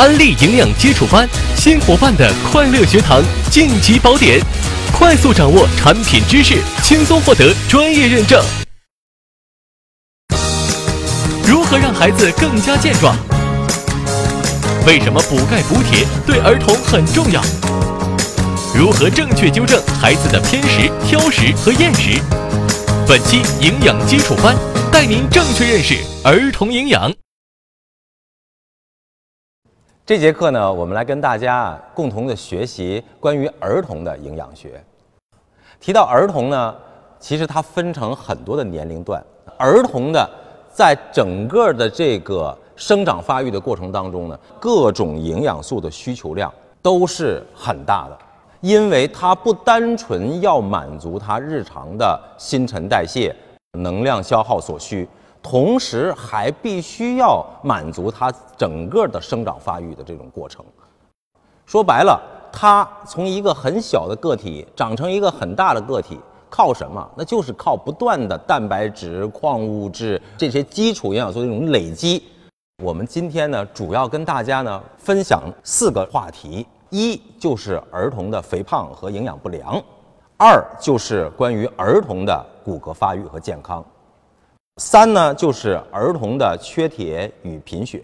安利营养基础班，新伙伴的快乐学堂晋级宝典，快速掌握产品知识，轻松获得专业认证。如何让孩子更加健壮？为什么补钙补铁对儿童很重要？如何正确纠正孩子的偏食、挑食和厌食？本期营养基础班带您正确认识儿童营养。这节课呢，我们来跟大家共同的学习关于儿童的营养学。提到儿童呢，其实它分成很多的年龄段。儿童的在整个的这个生长发育的过程当中呢，各种营养素的需求量都是很大的，因为它不单纯要满足他日常的新陈代谢、能量消耗所需。同时还必须要满足它整个的生长发育的这种过程。说白了，它从一个很小的个体长成一个很大的个体，靠什么？那就是靠不断的蛋白质、矿物质这些基础营养素的一种累积。我们今天呢，主要跟大家呢分享四个话题：一就是儿童的肥胖和营养不良；二就是关于儿童的骨骼发育和健康。三呢，就是儿童的缺铁与贫血；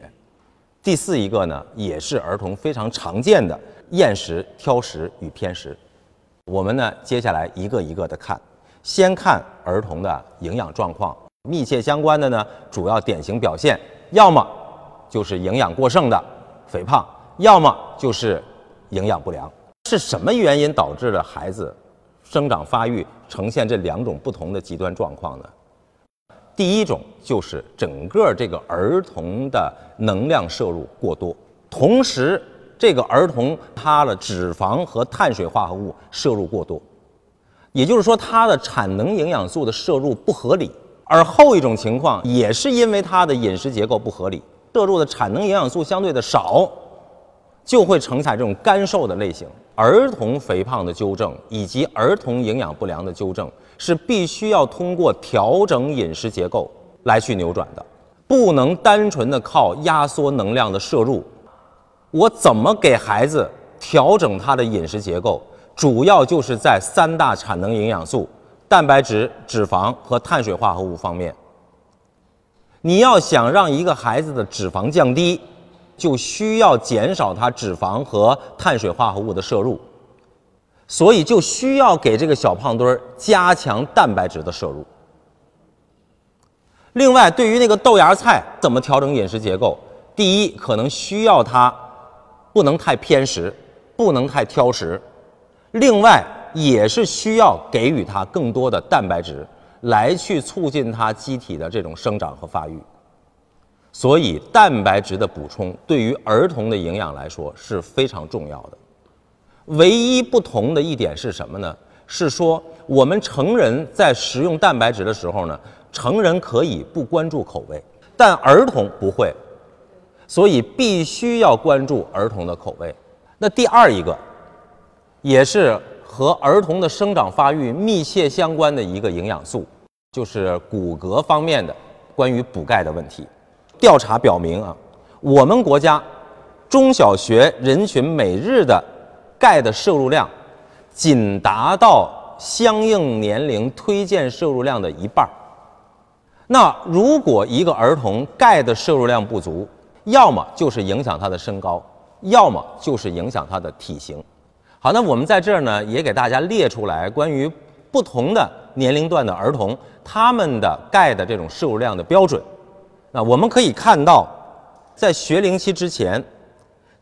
第四一个呢，也是儿童非常常见的厌食、挑食与偏食。我们呢，接下来一个一个的看，先看儿童的营养状况，密切相关的呢，主要典型表现，要么就是营养过剩的肥胖，要么就是营养不良。是什么原因导致了孩子生长发育呈现这两种不同的极端状况呢？第一种就是整个这个儿童的能量摄入过多，同时这个儿童他的脂肪和碳水化合物摄入过多，也就是说他的产能营养素的摄入不合理。而后一种情况也是因为他的饮食结构不合理，摄入的产能营养素相对的少，就会呈现这种干瘦的类型。儿童肥胖的纠正以及儿童营养不良的纠正。是必须要通过调整饮食结构来去扭转的，不能单纯的靠压缩能量的摄入。我怎么给孩子调整他的饮食结构？主要就是在三大产能营养素：蛋白质、脂肪和碳水化合物方面。你要想让一个孩子的脂肪降低，就需要减少他脂肪和碳水化合物的摄入。所以就需要给这个小胖墩儿加强蛋白质的摄入。另外，对于那个豆芽菜怎么调整饮食结构？第一，可能需要它不能太偏食，不能太挑食。另外，也是需要给予它更多的蛋白质，来去促进它机体的这种生长和发育。所以，蛋白质的补充对于儿童的营养来说是非常重要的。唯一不同的一点是什么呢？是说我们成人在食用蛋白质的时候呢，成人可以不关注口味，但儿童不会，所以必须要关注儿童的口味。那第二一个，也是和儿童的生长发育密切相关的一个营养素，就是骨骼方面的关于补钙的问题。调查表明啊，我们国家中小学人群每日的钙的摄入量仅达到相应年龄推荐摄入量的一半儿。那如果一个儿童钙的摄入量不足，要么就是影响他的身高，要么就是影响他的体型。好，那我们在这儿呢也给大家列出来关于不同的年龄段的儿童他们的钙的这种摄入量的标准。那我们可以看到，在学龄期之前。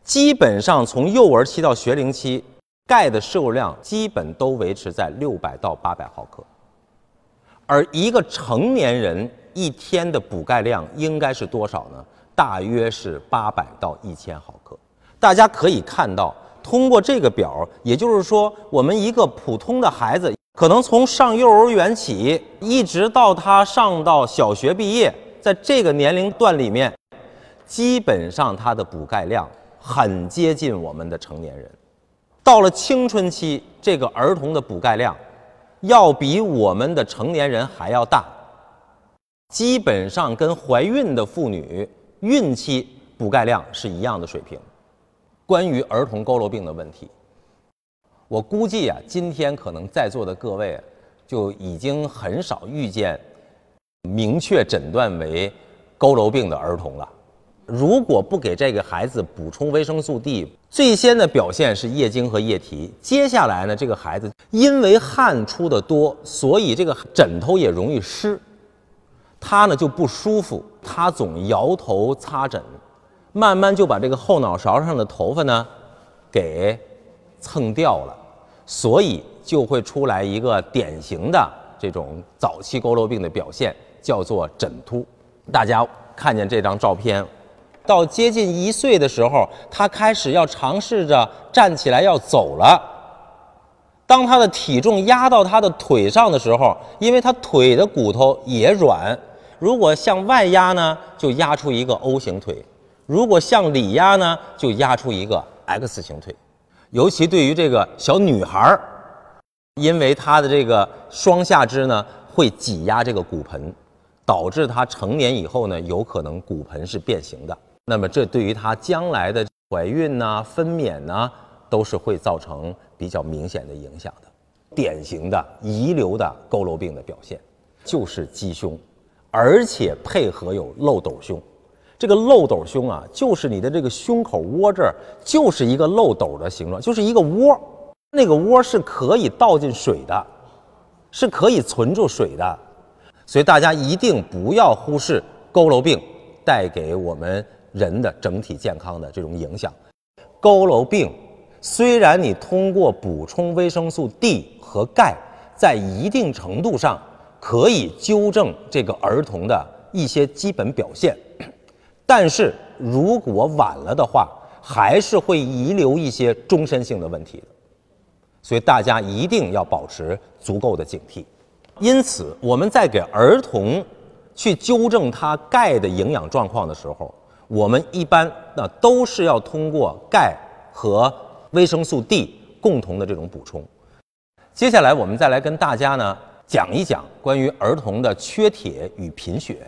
基本上从幼儿期到学龄期，钙的摄入量基本都维持在六百到八百毫克，而一个成年人一天的补钙量应该是多少呢？大约是八百到一千毫克。大家可以看到，通过这个表，也就是说，我们一个普通的孩子，可能从上幼儿园起，一直到他上到小学毕业，在这个年龄段里面，基本上它的补钙量。很接近我们的成年人，到了青春期，这个儿童的补钙量要比我们的成年人还要大，基本上跟怀孕的妇女孕期补钙量是一样的水平。关于儿童佝偻病的问题。我估计啊，今天可能在座的各位就已经很少遇见明确诊断为佝偻病的儿童了。如果不给这个孩子补充维生素 D，最先的表现是夜惊和夜啼。接下来呢，这个孩子因为汗出的多，所以这个枕头也容易湿，他呢就不舒服，他总摇头擦枕，慢慢就把这个后脑勺上的头发呢给蹭掉了，所以就会出来一个典型的这种早期佝偻病的表现，叫做枕秃。大家看见这张照片。到接近一岁的时候，他开始要尝试着站起来要走了。当他的体重压到他的腿上的时候，因为他腿的骨头也软，如果向外压呢，就压出一个 O 型腿；如果向里压呢，就压出一个 X 型腿。尤其对于这个小女孩儿，因为她的这个双下肢呢会挤压这个骨盆，导致她成年以后呢有可能骨盆是变形的。那么，这对于她将来的怀孕呐、分娩呐，都是会造成比较明显的影响的。典型的遗留的佝偻病的表现，就是鸡胸，而且配合有漏斗胸。这个漏斗胸啊，就是你的这个胸口窝这儿就是一个漏斗的形状，就是一个窝，那个窝是可以倒进水的，是可以存住水的。所以大家一定不要忽视佝偻病带给我们。人的整体健康的这种影响，佝偻病虽然你通过补充维生素 D 和钙，在一定程度上可以纠正这个儿童的一些基本表现，但是如果晚了的话，还是会遗留一些终身性的问题的。所以大家一定要保持足够的警惕。因此，我们在给儿童去纠正他钙的营养状况的时候，我们一般那都是要通过钙和维生素 D 共同的这种补充。接下来我们再来跟大家呢讲一讲关于儿童的缺铁与贫血。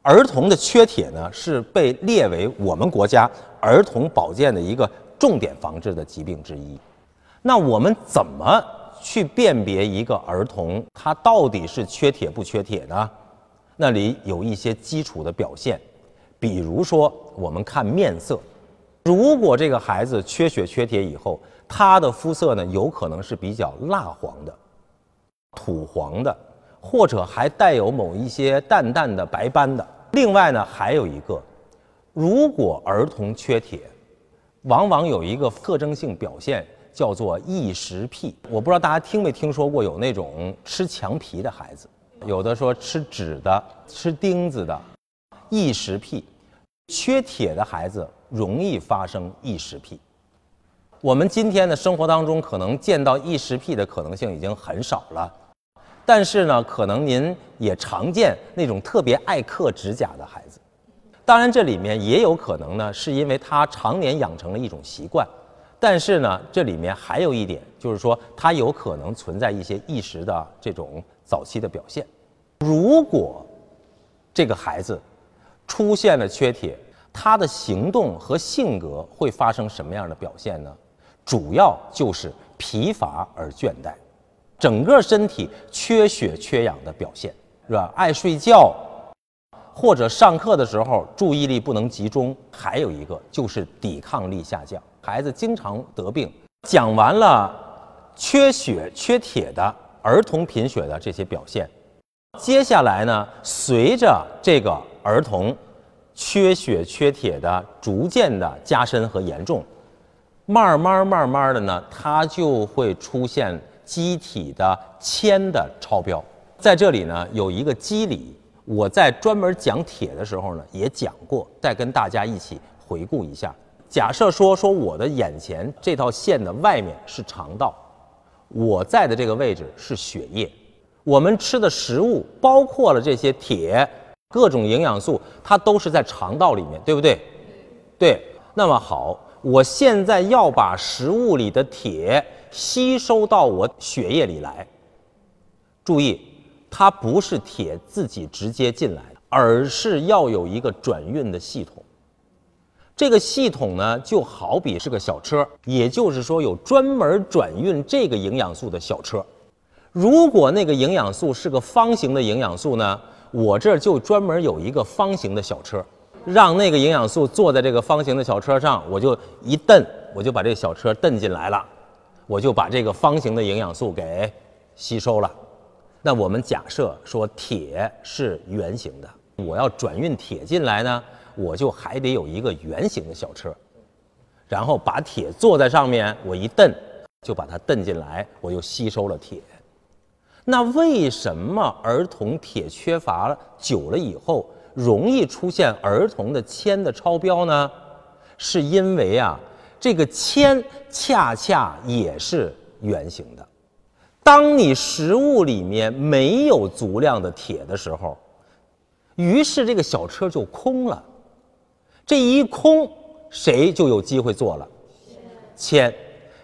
儿童的缺铁呢是被列为我们国家儿童保健的一个重点防治的疾病之一。那我们怎么去辨别一个儿童他到底是缺铁不缺铁呢？那里有一些基础的表现。比如说，我们看面色，如果这个孩子缺血缺铁以后，他的肤色呢有可能是比较蜡黄的、土黄的，或者还带有某一些淡淡的白斑的。另外呢，还有一个，如果儿童缺铁，往往有一个特征性表现叫做异食癖。我不知道大家听没听说过有那种吃墙皮的孩子，有的说吃纸的、吃钉子的，异食癖。缺铁的孩子容易发生异食癖。我们今天的生活当中可能见到异食癖的可能性已经很少了，但是呢，可能您也常见那种特别爱刻指甲的孩子。当然，这里面也有可能呢，是因为他常年养成了一种习惯。但是呢，这里面还有一点，就是说他有可能存在一些意识的这种早期的表现。如果这个孩子，出现了缺铁，他的行动和性格会发生什么样的表现呢？主要就是疲乏而倦怠，整个身体缺血缺氧的表现，是吧？爱睡觉，或者上课的时候注意力不能集中，还有一个就是抵抗力下降，孩子经常得病。讲完了缺血缺铁的儿童贫血的这些表现，接下来呢，随着这个。儿童缺血缺铁的逐渐的加深和严重，慢慢慢慢的呢，它就会出现机体的铅的超标。在这里呢，有一个机理，我在专门讲铁的时候呢也讲过，再跟大家一起回顾一下。假设说说我的眼前这套线的外面是肠道，我在的这个位置是血液，我们吃的食物包括了这些铁。各种营养素，它都是在肠道里面，对不对？对。那么好，我现在要把食物里的铁吸收到我血液里来。注意，它不是铁自己直接进来的，而是要有一个转运的系统。这个系统呢，就好比是个小车，也就是说有专门转运这个营养素的小车。如果那个营养素是个方形的营养素呢，我这儿就专门有一个方形的小车，让那个营养素坐在这个方形的小车上，我就一蹬，我就把这小车蹬进来了，我就把这个方形的营养素给吸收了。那我们假设说铁是圆形的，我要转运铁进来呢？我就还得有一个圆形的小车，然后把铁坐在上面，我一蹬就把它蹬进来，我又吸收了铁。那为什么儿童铁缺乏久了以后容易出现儿童的铅的超标呢？是因为啊，这个铅恰恰也是圆形的。当你食物里面没有足量的铁的时候，于是这个小车就空了。这一空，谁就有机会做了？铅，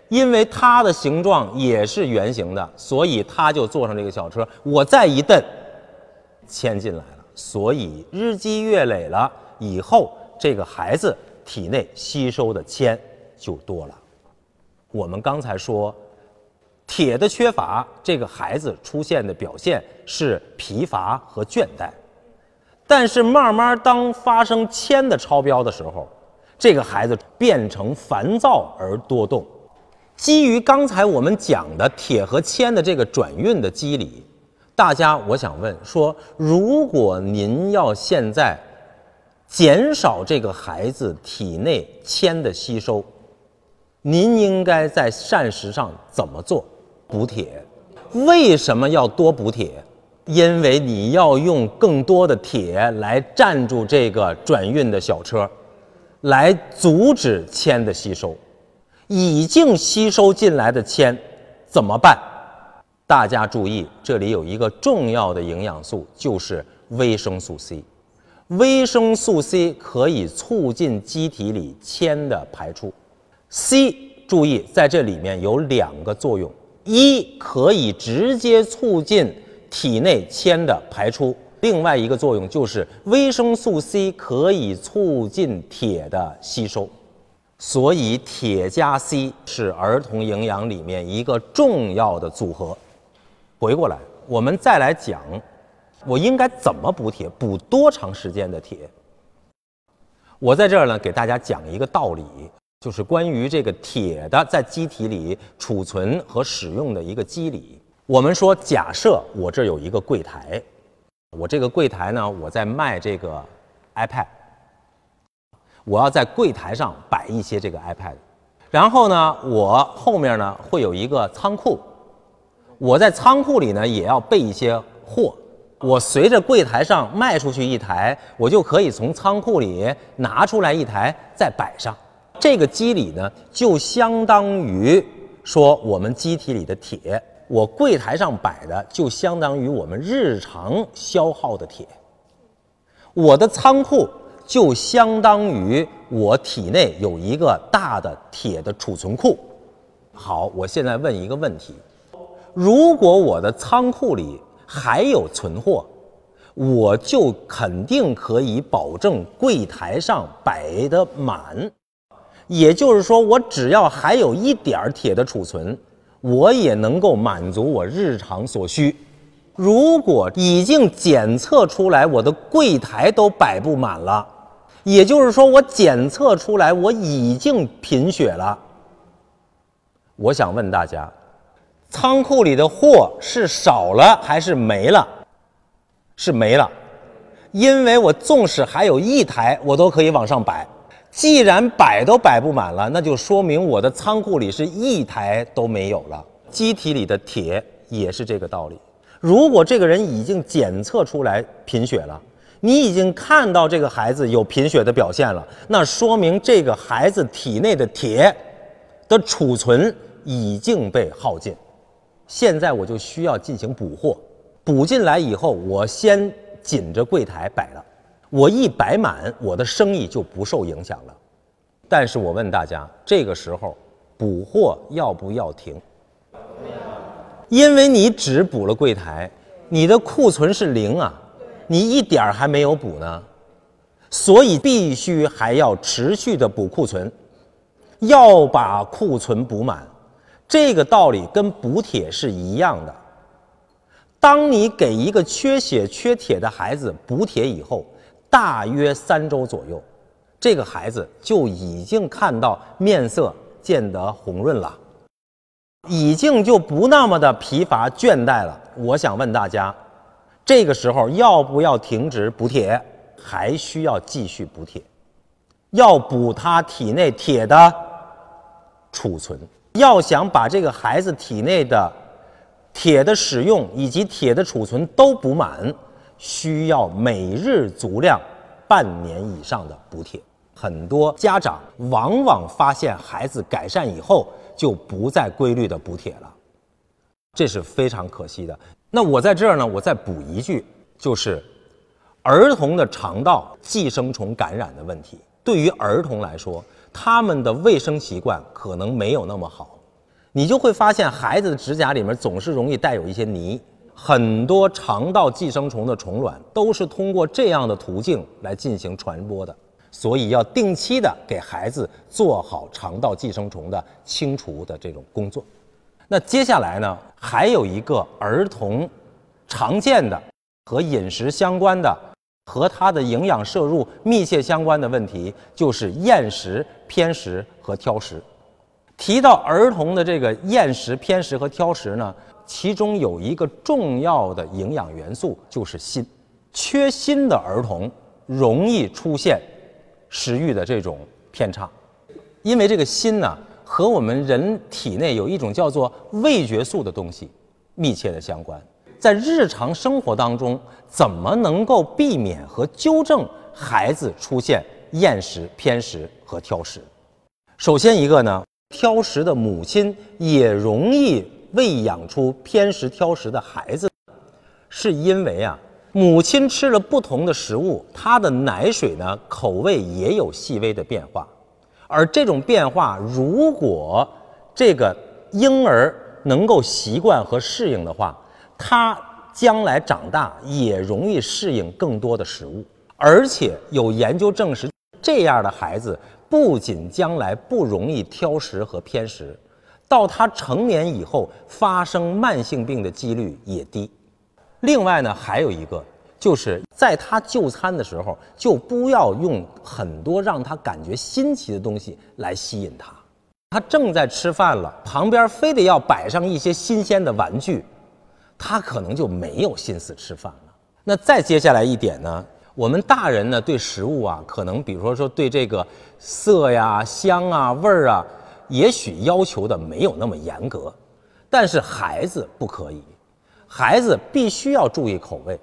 因为它的形状也是圆形的，所以它就坐上这个小车。我再一蹬，铅进来了，所以日积月累了以后，这个孩子体内吸收的铅就多了。我们刚才说，铁的缺乏，这个孩子出现的表现是疲乏和倦怠。但是慢慢，当发生铅的超标的时候，这个孩子变成烦躁而多动。基于刚才我们讲的铁和铅的这个转运的机理，大家我想问说：如果您要现在减少这个孩子体内铅的吸收，您应该在膳食上怎么做？补铁。为什么要多补铁？因为你要用更多的铁来站住这个转运的小车，来阻止铅的吸收。已经吸收进来的铅怎么办？大家注意，这里有一个重要的营养素，就是维生素 C。维生素 C 可以促进机体里铅的排出。C 注意，在这里面有两个作用：一可以直接促进。体内铅的排出，另外一个作用就是维生素 C 可以促进铁的吸收，所以铁加 C 是儿童营养里面一个重要的组合。回过来，我们再来讲，我应该怎么补铁，补多长时间的铁？我在这儿呢，给大家讲一个道理，就是关于这个铁的在机体里储存和使用的一个机理。我们说，假设我这有一个柜台，我这个柜台呢，我在卖这个 iPad，我要在柜台上摆一些这个 iPad，然后呢，我后面呢会有一个仓库，我在仓库里呢也要备一些货，我随着柜台上卖出去一台，我就可以从仓库里拿出来一台再摆上，这个机理呢就相当于说我们机体里的铁。我柜台上摆的就相当于我们日常消耗的铁，我的仓库就相当于我体内有一个大的铁的储存库。好，我现在问一个问题：如果我的仓库里还有存货，我就肯定可以保证柜台上摆的满。也就是说，我只要还有一点儿铁的储存。我也能够满足我日常所需。如果已经检测出来我的柜台都摆不满了，也就是说我检测出来我已经贫血了。我想问大家，仓库里的货是少了还是没了？是没了，因为我纵使还有一台，我都可以往上摆。既然摆都摆不满了，那就说明我的仓库里是一台都没有了。机体里的铁也是这个道理。如果这个人已经检测出来贫血了，你已经看到这个孩子有贫血的表现了，那说明这个孩子体内的铁的储存已经被耗尽。现在我就需要进行补货，补进来以后，我先紧着柜台摆了。我一摆满，我的生意就不受影响了。但是我问大家，这个时候补货要不要停？因为你只补了柜台，你的库存是零啊，你一点儿还没有补呢。所以必须还要持续的补库存，要把库存补满。这个道理跟补铁是一样的。当你给一个缺血缺铁的孩子补铁以后，大约三周左右，这个孩子就已经看到面色见得红润了，已经就不那么的疲乏倦怠了。我想问大家，这个时候要不要停止补铁？还需要继续补铁，要补他体内铁的储存。要想把这个孩子体内的铁的使用以及铁的储存都补满，需要每日足量半年以上的补铁。很多家长往往发现孩子改善以后，就不再规律的补铁了，这是非常可惜的。那我在这儿呢，我再补一句，就是儿童的肠道寄生虫感染的问题，对于儿童来说，他们的卫生习惯可能没有那么好。你就会发现，孩子的指甲里面总是容易带有一些泥，很多肠道寄生虫的虫卵都是通过这样的途径来进行传播的，所以要定期的给孩子做好肠道寄生虫的清除的这种工作。那接下来呢，还有一个儿童常见的和饮食相关的、和他的营养摄入密切相关的问题，就是厌食、偏食和挑食。提到儿童的这个厌食、偏食和挑食呢，其中有一个重要的营养元素就是锌，缺锌的儿童容易出现食欲的这种偏差，因为这个锌呢和我们人体内有一种叫做味觉素的东西密切的相关。在日常生活当中，怎么能够避免和纠正孩子出现厌食、偏食和挑食？首先一个呢。挑食的母亲也容易喂养出偏食挑食的孩子，是因为啊，母亲吃了不同的食物，她的奶水呢口味也有细微的变化，而这种变化，如果这个婴儿能够习惯和适应的话，他将来长大也容易适应更多的食物，而且有研究证实，这样的孩子。不仅将来不容易挑食和偏食，到他成年以后发生慢性病的几率也低。另外呢，还有一个就是在他就餐的时候，就不要用很多让他感觉新奇的东西来吸引他。他正在吃饭了，旁边非得要摆上一些新鲜的玩具，他可能就没有心思吃饭了。那再接下来一点呢？我们大人呢，对食物啊，可能比如说说对这个色呀、香啊、味儿啊，也许要求的没有那么严格，但是孩子不可以，孩子必须要注意口味，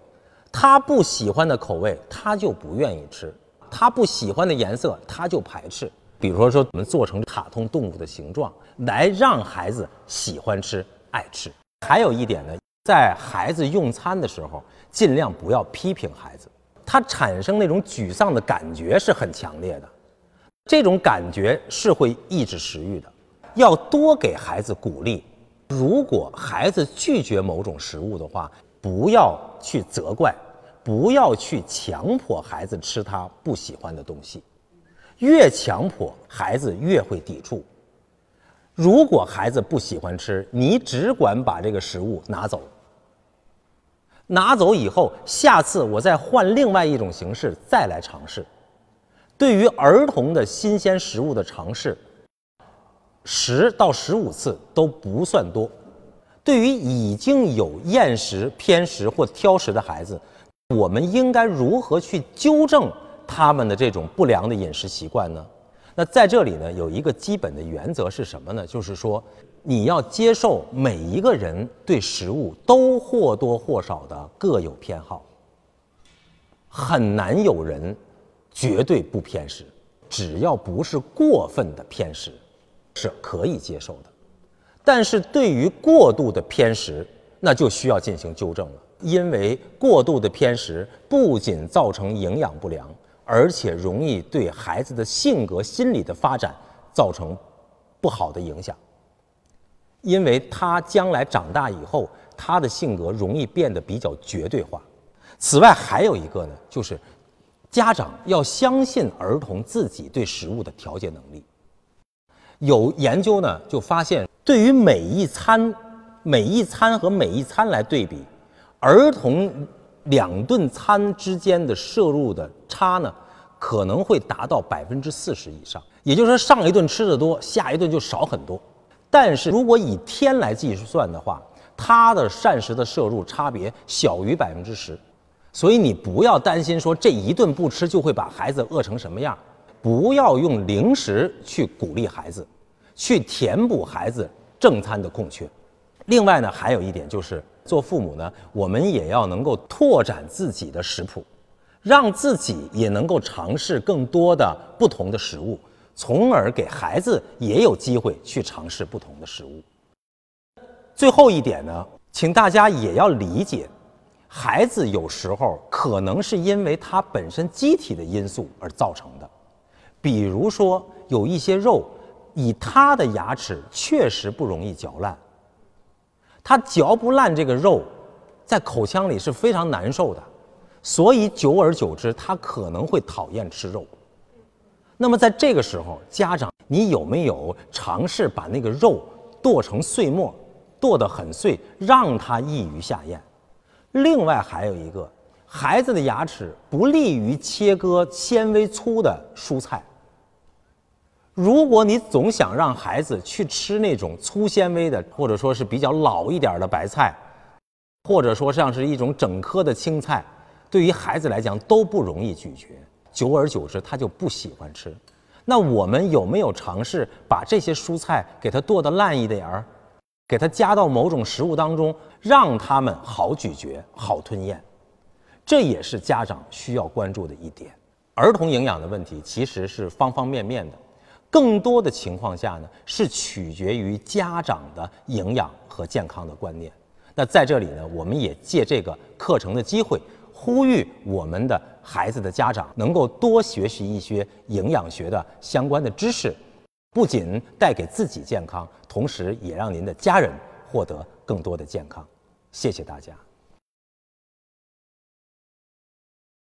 他不喜欢的口味他就不愿意吃，他不喜欢的颜色他就排斥。比如说说我们做成卡通动物的形状，来让孩子喜欢吃、爱吃。还有一点呢，在孩子用餐的时候，尽量不要批评孩子。他产生那种沮丧的感觉是很强烈的，这种感觉是会抑制食欲的。要多给孩子鼓励。如果孩子拒绝某种食物的话，不要去责怪，不要去强迫孩子吃他不喜欢的东西。越强迫孩子越会抵触。如果孩子不喜欢吃，你只管把这个食物拿走。拿走以后，下次我再换另外一种形式再来尝试。对于儿童的新鲜食物的尝试，十到十五次都不算多。对于已经有厌食、偏食或挑食的孩子，我们应该如何去纠正他们的这种不良的饮食习惯呢？那在这里呢，有一个基本的原则是什么呢？就是说。你要接受每一个人对食物都或多或少的各有偏好，很难有人绝对不偏食，只要不是过分的偏食，是可以接受的。但是对于过度的偏食，那就需要进行纠正了，因为过度的偏食不仅造成营养不良，而且容易对孩子的性格、心理的发展造成不好的影响。因为他将来长大以后，他的性格容易变得比较绝对化。此外，还有一个呢，就是家长要相信儿童自己对食物的调节能力。有研究呢，就发现，对于每一餐、每一餐和每一餐来对比，儿童两顿餐之间的摄入的差呢，可能会达到百分之四十以上。也就是说，上一顿吃的多，下一顿就少很多。但是如果以天来计算的话，它的膳食的摄入差别小于百分之十。所以你不要担心说这一顿不吃就会把孩子饿成什么样。不要用零食去鼓励孩子，去填补孩子正餐的空缺。另外呢，还有一点就是，做父母呢，我们也要能够拓展自己的食谱，让自己也能够尝试更多的不同的食物，从而给孩子也有机会去尝试不同的食物。最后一点呢，请大家也要理解，孩子有时候可能是因为他本身机体的因素而造成的。比如说，有一些肉，以他的牙齿确实不容易嚼烂，他嚼不烂这个肉，在口腔里是非常难受的，所以久而久之，他可能会讨厌吃肉。那么在这个时候，家长，你有没有尝试把那个肉剁成碎末，剁得很碎，让他易于下咽？另外还有一个。孩子的牙齿不利于切割纤维粗的蔬菜。如果你总想让孩子去吃那种粗纤维的，或者说是比较老一点的白菜，或者说像是一种整颗的青菜，对于孩子来讲都不容易咀嚼，久而久之他就不喜欢吃。那我们有没有尝试把这些蔬菜给它剁得烂一点儿，给它加到某种食物当中，让他们好咀嚼、好吞咽？这也是家长需要关注的一点。儿童营养的问题其实是方方面面的，更多的情况下呢是取决于家长的营养和健康的观念。那在这里呢，我们也借这个课程的机会，呼吁我们的孩子的家长能够多学习一些营养学的相关的知识，不仅带给自己健康，同时也让您的家人获得更多的健康。谢谢大家。